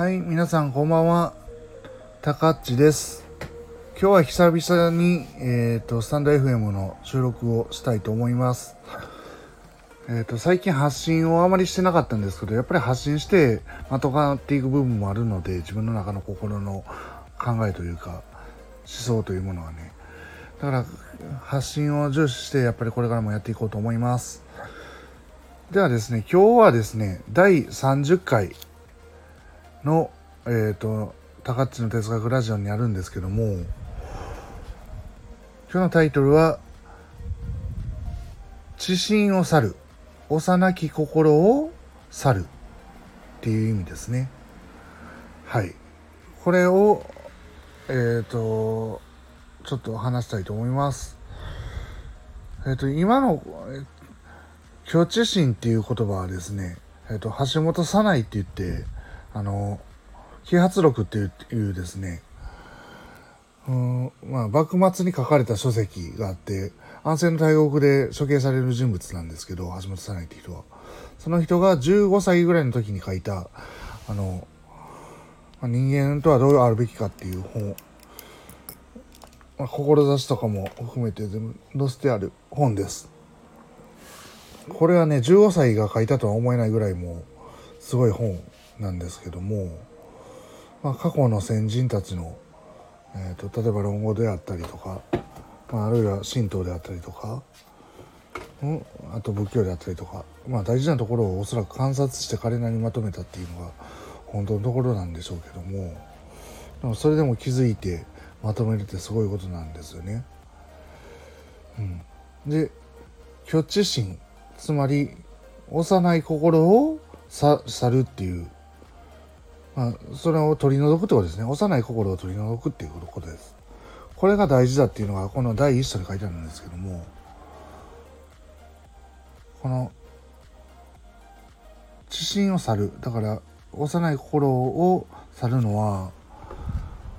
はい、皆さんこんばんは。たかっちです。今日は久々に、えっ、と、スタンド FM の収録をしたいと思います。えっ、と、最近発信をあまりしてなかったんですけど、やっぱり発信してまとまっていく部分もあるので、自分の中の心の考えというか、思想というものはね。だから、発信を重視して、やっぱりこれからもやっていこうと思います。ではですね、今日はですね、第30回の、えっ、と、高っちの哲学ラジオにあるんですけども、今日のタイトルは、知心を去る、幼き心を去るっていう意味ですね。はい。これを、えっ、と、ちょっと話したいと思います。えっ、と、今の、え虚知心っていう言葉はですね、えっ、と、橋本早苗って言って、あの、揮発録っていうですね、うんまあ、幕末に書かれた書籍があって、安政の大国で処刑される人物なんですけど、橋本早苗って人は。その人が15歳ぐらいの時に書いた、あの、まあ人間とはどうあるべきかっていう本、まあ、志とかも含めて全部載せてある本です。これはね、15歳が書いたとは思えないぐらいもうすごい本なんですけども、まあ、過去の先人たちの、えー、と例えば論語であったりとか、まあ、あるいは神道であったりとか、うん、あと仏教であったりとか、まあ、大事なところをおそらく観察して彼なりにまとめたっていうのが本当のところなんでしょうけどもでもそれでも気づいてまとめるってすごいことなんですよね。うん、で虚知心つまり幼い心を去るっていう、まあ、それを取り除くってことですね。幼い心を取り除くっていうことです。これが大事だっていうのがこの第一章に書いてあるんですけどもこの知心を去る。だから幼い心を去るのは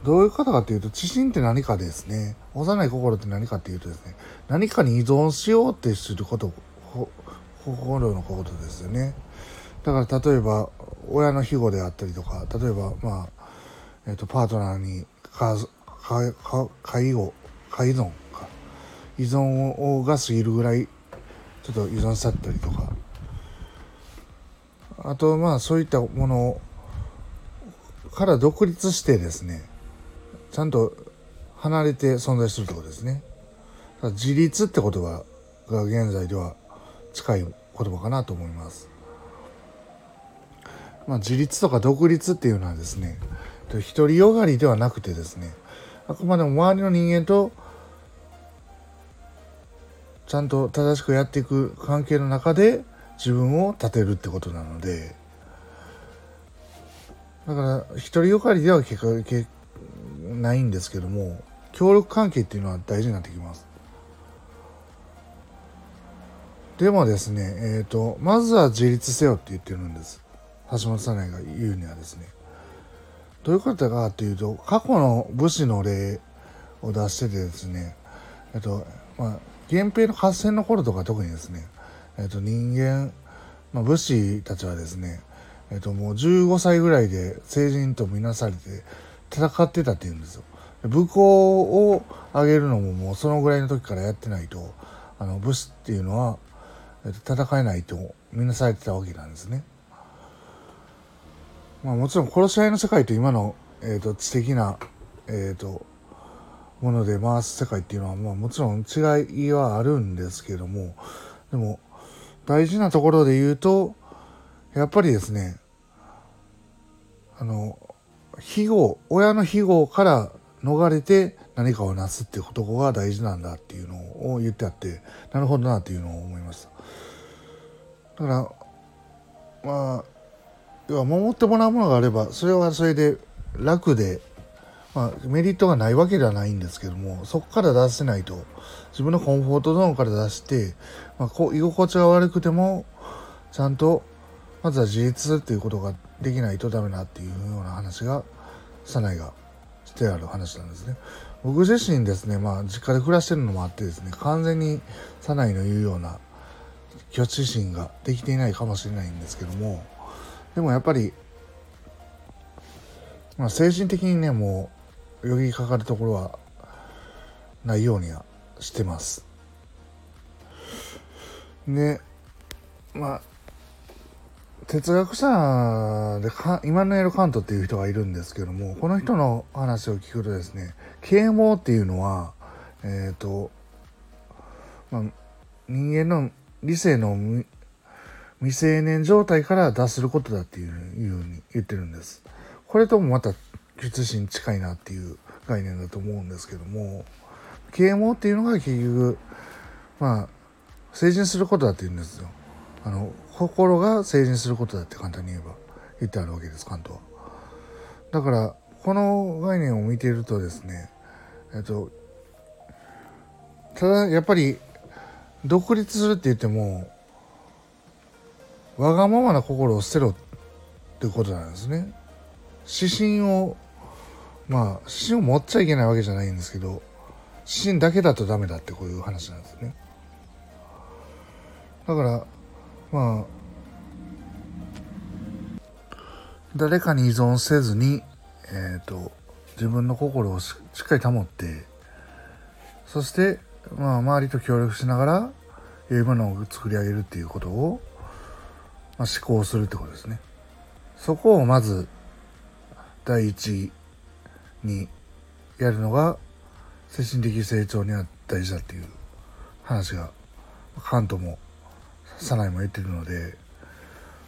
どういうことかっていうと知心って何かですね。幼い心って何かっていうとですね何かに依存しようってすること心のことですよね。だから例えば親の庇護であったりとか例えばまあ、えー、とパートナーにかかか介護介依存か依存をが過ぎるぐらいちょっと依存しちゃったりとかあとまあそういったものから独立してですねちゃんと離れて存在するってことですね。自立って言葉が現在では近い言葉かなと思います。まあ、自立とか独立っていうのはですね独りよがりではなくてですねあくまでも周りの人間とちゃんと正しくやっていく関係の中で自分を立てるってことなのでだから独りよがりでは結果結ないんですけども協力関係っていうのは大事になってきます。でもですね、えーと、まずは自立せよって言ってるんです。橋本早苗が言うにはですね。どういうことかというと、過去の武士の例を出しててですね、えっと、まあ、源平の合戦の頃とか特にですね、えっと、人間、まあ、武士たちはですね、えっと、もう15歳ぐらいで成人とみなされて戦ってたって言うんですよ。武功を上げるのももうそのぐらいの時からやってないと、あの武士っていうのは、えっと、戦えないとみなされてたわけなんですね。まあもちろん殺し合いの世界と今の、えー、と知的な、えー、ともので回す世界っていうのは、まあ、もちろん違いはあるんですけどもでも大事なところで言うとやっぱりですねあの庇護親の庇護から逃れて何かをなすっていうことが大事なんだっていうのを言ってあってなるほどなっていうのを思いました。だからまあ要は守ってもらうものがあればそれはそれで楽で、まあ、メリットがないわけではないんですけどもそこから出せないと自分のコンフォートゾーンから出して、まあ、こう居心地が悪くてもちゃんとまずは自立っていうことができないとダメだっていうような話が早苗がしてある話なんですね。僕自身ですね、まあ、実家で暮らしてるのもあってですね完全に早苗の言うような虚知心ができていないかもしれないんですけどもでもやっぱりまあ、精神的にねもうよぎかかるところはないようにはしてます。でまあ哲学者でかイマヌエル・カントっていう人がいるんですけどもこの人の話を聞くとですね啓蒙っていうのはえっ、ー、と、まあ、人間の理性の未成年状態から脱することだっていうふうに言ってるんです。これともまた術師に近いなっていう概念だと思うんですけども啓蒙っていうのが結局まあ成人することだって言うんですよ。あの心が成人することだって簡単に言えば言ってあるわけです関東は。だからこの概念を見ているとですねえっとただやっぱり独立するって言ってもわがままな心を捨てろってことなんですね。指針をまあ指針を持っちゃいけないわけじゃないんですけど指針だけだとダメだってこういう話なんですね。だからまあ誰かに依存せずに、えーと、自分の心をしっかり保ってそして、まあ、周りと協力しながら良いものを作り上げるっていうことをまあ、思考するってことですね。そこをまず第一にやるのが精神的成長には大事だっていう話がカントもサナイも言ってるので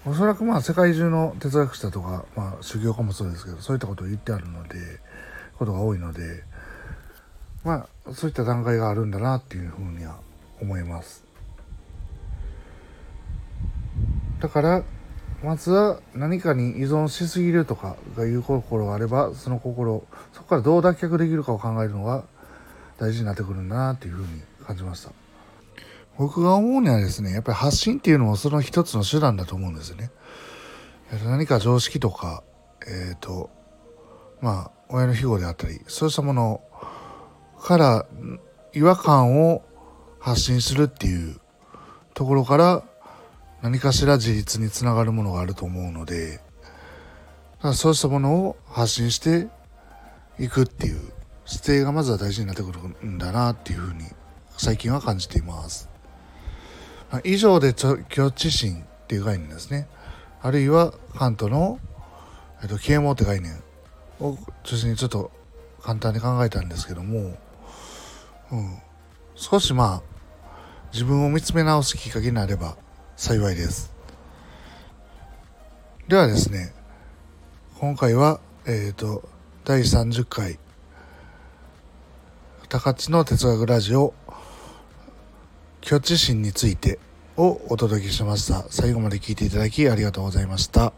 おそらくまあ世界中の哲学者とか、まあ、修行家もそうですけどそういったことを言ってあるのでことが多いのでまあそういった段階があるんだなっていうふうには思います。だからまずは何かに依存しすぎるとかがいう心があればその心そこからどう脱却できるかを考えるのが大事になってくるんだなっていうふうに感じました。僕が思うにはですねやっぱり発信っていうのもその一つの手段だと思うんですよね。何か常識とかえっ、ー、とまあ親の庇護であったりそうしたものから違和感を発信するっていうところから何かしら自立につながるものがあると思うのでそうしたものを発信していくっていう姿勢がまずは大事になってくるんだなっていうふうに最近は感じています。以上で虚知心っていう概念ですね。あるいはカントの、えっと、啓蒙って概念を中心にちょっと簡単に考えたんですけども、うん、少しまあ自分を見つめ直すきっかけになれば幸いです。ではですね、今回は、えっ、ー、と、第30回、高知の哲学ラジオ、虚知心についてをお届けしました。最後まで聞いていただきありがとうございました。